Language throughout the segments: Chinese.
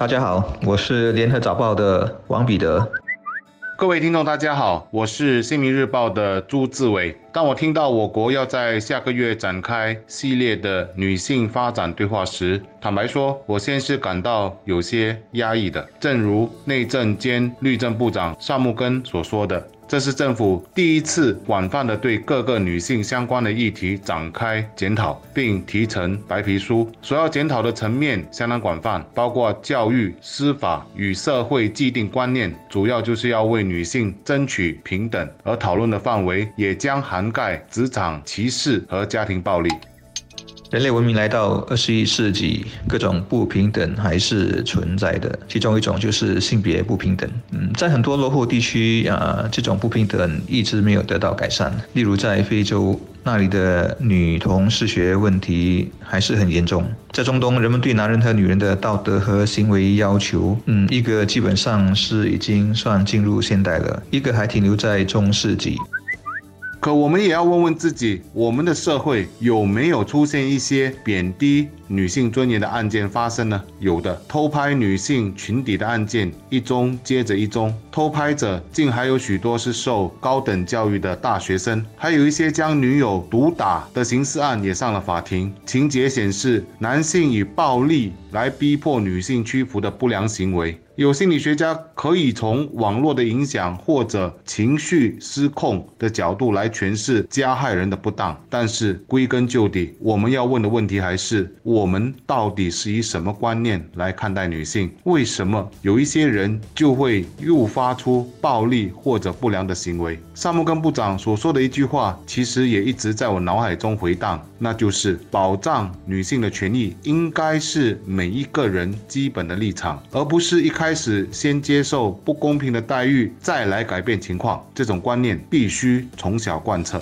大家好，我是联合早报的王彼得。各位听众，大家好，我是新民日报的朱志伟。当我听到我国要在下个月展开系列的女性发展对话时，坦白说，我先是感到有些压抑的。正如内政兼律政部长萨木根所说的。这是政府第一次广泛的对各个女性相关的议题展开检讨，并提成白皮书。所要检讨的层面相当广泛，包括教育、司法与社会既定观念，主要就是要为女性争取平等。而讨论的范围也将涵盖职场歧视和家庭暴力。人类文明来到二十一世纪，各种不平等还是存在的。其中一种就是性别不平等。嗯，在很多落后地区啊，这种不平等一直没有得到改善。例如在非洲，那里的女童失学问题还是很严重。在中东，人们对男人和女人的道德和行为要求，嗯，一个基本上是已经算进入现代了，一个还停留在中世纪。可我们也要问问自己，我们的社会有没有出现一些贬低女性尊严的案件发生呢？有的，偷拍女性裙底的案件一宗接着一宗，偷拍者竟还有许多是受高等教育的大学生，还有一些将女友毒打的刑事案也上了法庭，情节显示男性以暴力来逼迫女性屈服的不良行为。有心理学家可以从网络的影响或者情绪失控的角度来诠释加害人的不当，但是归根究底，我们要问的问题还是：我们到底是以什么观念来看待女性？为什么有一些人就会诱发出暴力或者不良的行为？萨默根部长所说的一句话，其实也一直在我脑海中回荡，那就是保障女性的权益应该是每一个人基本的立场，而不是一开。开始先接受不公平的待遇，再来改变情况，这种观念必须从小贯彻。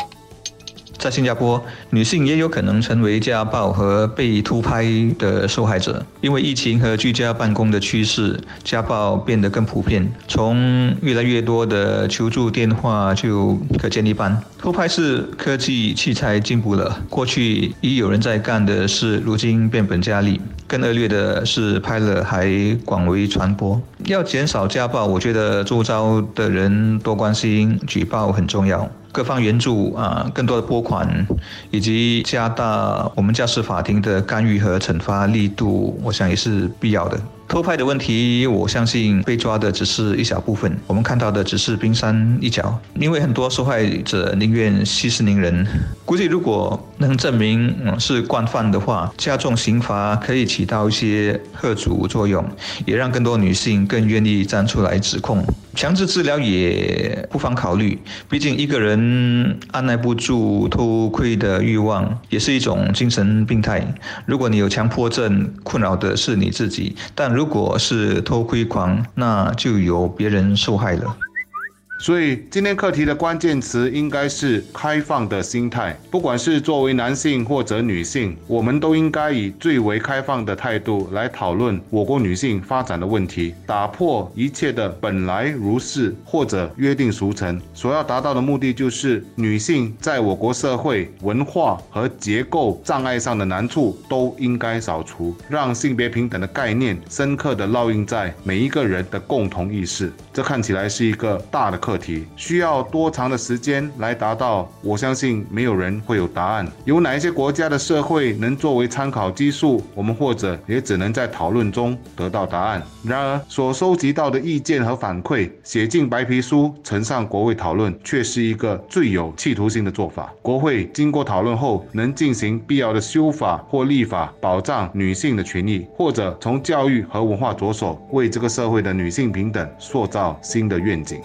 在新加坡，女性也有可能成为家暴和被偷拍的受害者。因为疫情和居家办公的趋势，家暴变得更普遍。从越来越多的求助电话就可见一斑。偷拍是科技器材进步了，过去已有人在干的事，如今变本加厉。更恶劣的是，拍了还广为传播。要减少家暴，我觉得周遭的人多关心、举报很重要。各方援助啊，更多的拨款，以及加大我们家事法庭的干预和惩罚力度，我想也是必要的。偷拍的问题，我相信被抓的只是一小部分，我们看到的只是冰山一角。因为很多受害者宁愿息事宁人。估计如果能证明是惯犯的话，加重刑罚可以起到一些吓阻作用，也让更多女性更愿意站出来指控。强制治疗也不妨考虑，毕竟一个人按耐不住偷窥的欲望，也是一种精神病态。如果你有强迫症，困扰的是你自己，但。如果是偷窥狂，那就有别人受害了。所以今天课题的关键词应该是开放的心态。不管是作为男性或者女性，我们都应该以最为开放的态度来讨论我国女性发展的问题，打破一切的本来如是或者约定俗成。所要达到的目的就是女性在我国社会文化和结构障碍上的难处都应该扫除，让性别平等的概念深刻的烙印在每一个人的共同意识。这看起来是一个大的。课题需要多长的时间来达到？我相信没有人会有答案。有哪一些国家的社会能作为参考基数？我们或者也只能在讨论中得到答案。然而，所收集到的意见和反馈写进白皮书，呈上国会讨论，却是一个最有企图心的做法。国会经过讨论后，能进行必要的修法或立法，保障女性的权益，或者从教育和文化着手，为这个社会的女性平等塑造新的愿景。